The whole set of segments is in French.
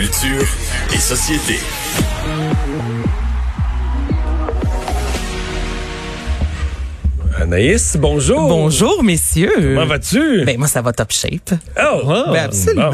Culture et société. Anaïs, bonjour. Bonjour, messieurs. Comment vas-tu? Ben, moi, ça va top shape. Oh, oh, Ben, absolument.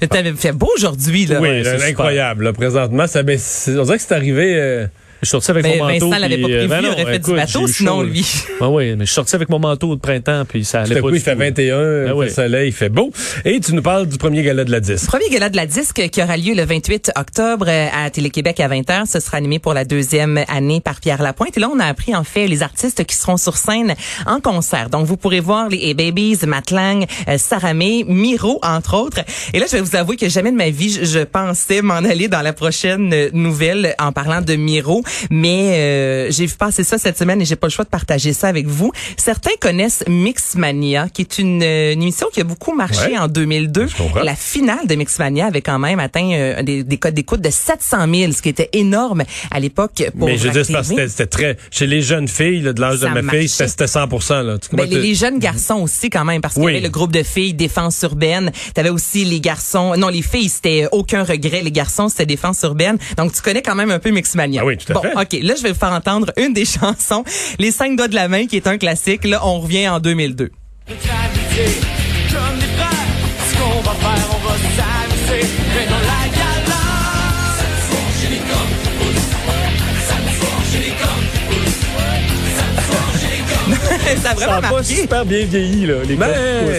bon. T'avais fait beau aujourd'hui, là. Oui, Ouais, incroyable. là, présentement, ça, ben, c'est- on dirait que c'est arrivé. euh, je suis sorti avec Ben, mon manteau. Vincent l'avait pas prévu, ben il non, aurait fait du bateau, sinon, lui. Ouais, oui, mais je suis sorti avec mon manteau de printemps, puis ça allait Tout à pas coup, du il fait tout. 21, Ah il Ben oui. soleil, il fait beau. Et tu nous parles du premier gala de la disque. Premier gala de la disque qui aura lieu le 28 octobre euh, à Télé-Québec à 20h. Ce sera animé pour la deuxième année par Pierre Lapointe. Et là, on a appris en fait les artistes qui seront sur scène en concert. Donc, vous pourrez voir les A-Babies, Matt Lang, euh, Sarah May, Miro, entre autres. Et là, je vais vous avouer que jamais de ma vie, je, je pensais m'en aller dans la prochaine euh, nouvelle en parlant de Miro. Mais euh, j'ai vu passer ça cette semaine et j'ai pas le choix de partager ça avec vous. Certains connaissent Mixmania, qui est une, euh, une émission qui a beaucoup marché Ouais. en 2002. Je comprends. La finale de Mixmania avait quand même atteint euh, des, des codes d'écoute de 700 000, ce qui était énorme à l'époque pour Mais je Vrac parce que c'était très. Chez les jeunes filles, là, de l'âge de ma marchait. fille, c'était c'était 100 là. Tu Ben, les, les jeunes garçons aussi quand même parce qu'il Oui. y avait le groupe de filles défense urbaine t'avais aussi les garçons non les filles c'était aucun regret les garçons c'était défense urbaine donc tu connais quand même un peu Mixmania Ah oui, tout à bon ok là je vais vous faire entendre une des chansons les cinq doigts de la main qui est un classique là on revient en 2002 Comme des frères, ce qu'on va faire, on va s'amuser. Mais dans la gala. ça a Ça vraiment a pas marqué super bien vieilli, là, les Ben,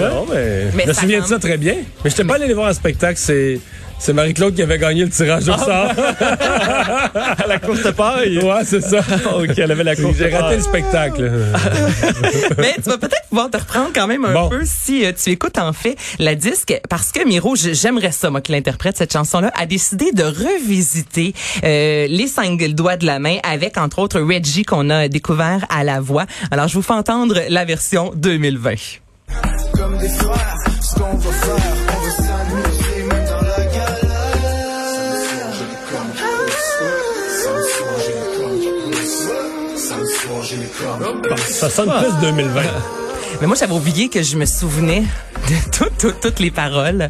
non, mais, Mais je me ça souviens de ça très bien. Mais je n'étais pas allé les voir en spectacle, c'est, c'est Marie-Claude qui avait gagné le tirage au sort. à la course de paille. ouais, c'est ça. OK, elle avait la course J'ai raté le spectacle. Mais tu vas peut-être pouvoir te reprendre quand même un Bon. peu si euh, tu écoutes en fait la disque parce que Miro, j'aimerais ça moi qui l'interprète cette chanson-là, a décidé de revisiter euh, les cinq doigts de la main avec entre autres Reggie qu'on a découvert à la voix. Alors je vous fais entendre la version 2020. Comme des frères, ce qu'on va faire, Ça sonne plus 2020. Mais moi j'avais oublié que je me souvenais de toutes les paroles.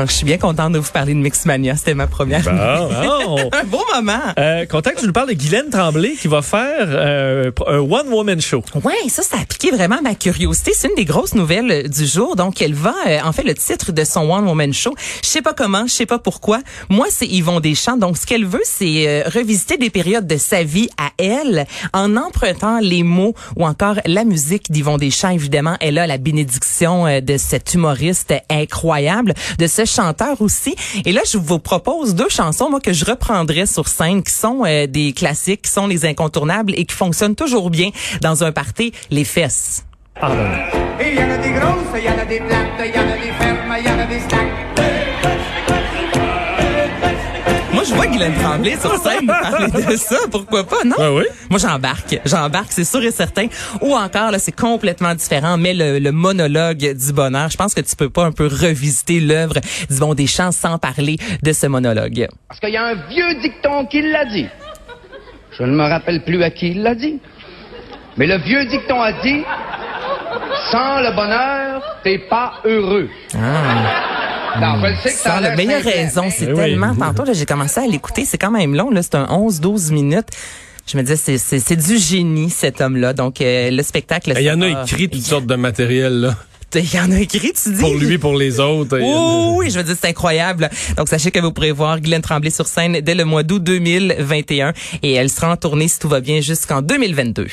Donc je suis bien contente de vous parler de Mixmania, c'était ma première. Bon. un beau moment. Euh, content que tu nous parles de Guylaine Tremblay qui va faire euh, un one-woman show. Ouais, ça, ça a piqué vraiment ma curiosité. C'est une des grosses nouvelles euh, du jour. Donc, elle va, euh, en fait, le titre de son One Woman Show. Je sais pas comment, je sais pas pourquoi. Moi, c'est Yvon Deschamps. Donc, ce qu'elle veut, c'est euh, revisiter des périodes de sa vie à elle en empruntant les mots ou encore la musique d'Yvon Deschamps. Évidemment, elle a la bénédiction euh, de cet humoriste incroyable, de ce chanteur aussi. Et là, je vous propose deux chansons, moi, que je reprendrai sur scène, qui sont euh, des classiques, qui sont les incontournables et qui fonctionnent toujours bien dans un party, les fesses. Et y en a des grosses, y en a des plates, y en a des fermes, y en a des stacks. Moi, je vois Guylaine Tremblay sur scène parler de ça. Pourquoi pas, non? Ah oui? Moi, j'embarque. J'embarque, c'est sûr et certain. Ou encore, là, c'est complètement différent, mais le, le monologue du bonheur, je pense que tu peux pas un peu revisiter l'œuvre d'Yvon Deschamps sans parler de ce monologue. Parce qu'il y a un vieux dicton qui l'a dit. Je ne me rappelle plus à qui il l'a dit. Mais le vieux dicton a dit Sans le bonheur, t'es pas heureux. Non, je le sais que ça a meilleure simple, raison, mais- c'est Eh oui. tellement... Tantôt, là, j'ai commencé à l'écouter, c'est quand même long, là, c'est un 11-12 minutes. Je me disais, c'est- du génie, cet homme-là. Donc, euh, le spectacle... Il y en a écrit toutes sortes de matériel, là. Il y en a écrit, tu dis? Pour lui, pour les autres. Il Oh, oui, je veux dire, c'est incroyable. Donc, sachez que vous pourrez voir Guylaine Tremblay sur scène dès le mois d'août 2021 et elle sera en tournée, si tout va bien, jusqu'en 2022.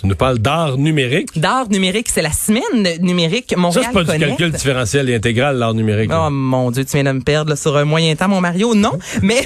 Tu nous parles d'art numérique? D'art numérique, c'est la semaine numérique Ça, Montréal c'est pas du calcul différentiel et intégral, l'art numérique. là. Oh mon Dieu, tu viens de me perdre là, sur un moyen temps, mon Mario. Non, mais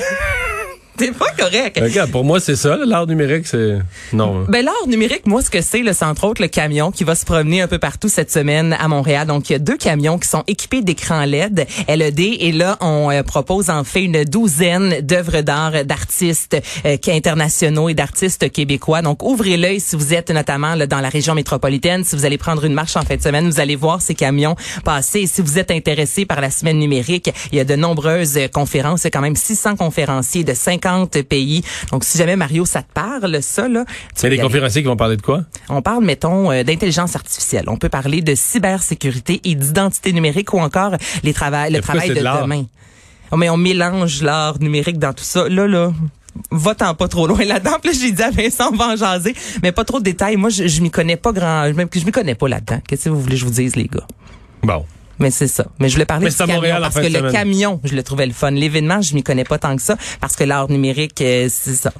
T'es pas correct. Regarde, pour moi, c'est ça. L'art numérique, c'est... Non. Ben l'art numérique, moi ce que c'est, c'est entre autres le camion qui va se promener un peu partout cette semaine à Montréal. Donc il y a deux camions qui sont équipés d'écrans LED, LED, et là on euh, propose en fait une douzaine d'œuvres d'art d'artistes euh, internationaux et d'artistes québécois. Donc ouvrez l'œil si vous êtes notamment là, dans la région métropolitaine, si vous allez prendre une marche en fin de semaine, vous allez voir ces camions passer. Et si vous êtes intéressé par la semaine numérique, il y a de nombreuses euh, conférences, il y a quand même 600 conférenciers de 50 pays. Donc si jamais Mario ça te parle ça là, y aller. conférenciers qui vont parler de quoi? On parle, mettons, euh, d'intelligence artificielle. On peut parler de cybersécurité et d'identité numérique ou encore les travail, le travail c'est de, demain. Oh, mais on mélange l'art numérique dans tout ça. Là, là. Va-t'en pas trop loin là-dedans. Puis là, j'ai dit à Vincent, on va en jaser. Mais pas trop de détails. Moi, je, je m'y connais pas grand, même que je m'y connais pas là-dedans. Qu'est-ce que vous voulez que je vous dise, les gars? Bon. Mais c'est ça. Mais je voulais parler Mais du camion Montréal parce que le camion, je le trouvais le fun. L'événement, je m'y connais pas tant que ça parce que l'art numérique, euh, c'est ça.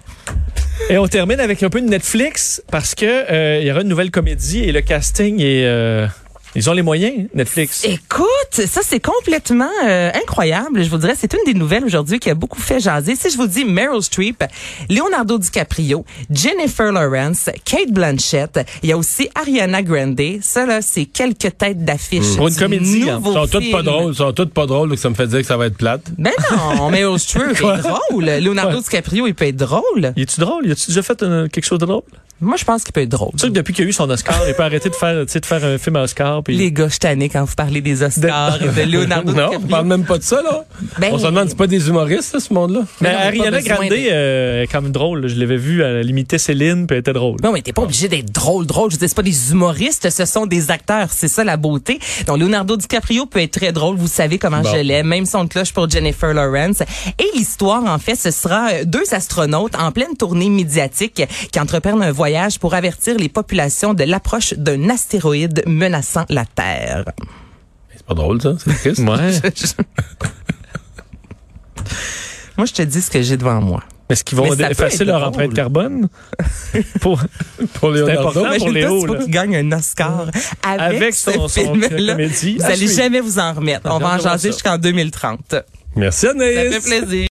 Et on termine avec un peu de Netflix parce que euh, il y aura une nouvelle comédie et le casting est euh, ils ont les moyens Netflix. Écoute, ça c'est complètement euh, incroyable. Je vous dirais, c'est une des nouvelles aujourd'hui qui a beaucoup fait jaser. Si je vous dis Meryl Streep, Leonardo DiCaprio, Jennifer Lawrence, Kate Blanchett, il y a aussi Ariana Grande. Ça là, c'est quelques têtes d'affiche. Pour une comédie, hein. sont toutes pas drôles. Ils sont toutes pas drôles, donc ça me fait dire que ça va être plate. Ben non, Meryl Streep est drôle. Leonardo DiCaprio, il peut être drôle. Il est-tu drôle? Il a-tu déjà fait euh, quelque chose de drôle? Moi, je pense qu'il peut être drôle. Tu sais que depuis qu'il a eu son Oscar, il peut arrêter de faire, de faire un film à Oscar. Puis... Les gars, je quand vous parlez des Oscars et de Leonardo non, on parle même pas de ça, là. Ben, on se demande, c'est pas des humoristes, là, ce monde-là? Mais non, mais Ariana Grande de- euh, est quand même drôle. Je l'avais vu, elle imitait Céline, puis elle était drôle. Non, mais t'es pas obligé d'être drôle, drôle. Je veux dire, c'est pas des humoristes, ce sont des acteurs. C'est ça la beauté. Donc, Leonardo DiCaprio peut être très drôle. Vous savez comment Bon. je l'aime. Même son de cloche pour Jennifer Lawrence. Et l'histoire, en fait, ce sera deux astronautes en pleine tournée médiatique qui entreprennent un voyage pour avertir les populations de l'approche d'un astéroïde menaçant la Terre. C'est pas drôle, ça. C'est triste. Ouais. Moi, je te dis ce que j'ai devant moi. Est-ce qu'ils vont ça effacer leur drôle. empreinte carbone? Pour... Pour Leonardo? important. pour Léo, là. qu'il gagne un Oscar avec, Avec ce son- son film-là. Vous À allez suivre. jamais vous en remettre. On va en jaser ça. jusqu'en 2030. Merci, Ça Anaïs. fait plaisir.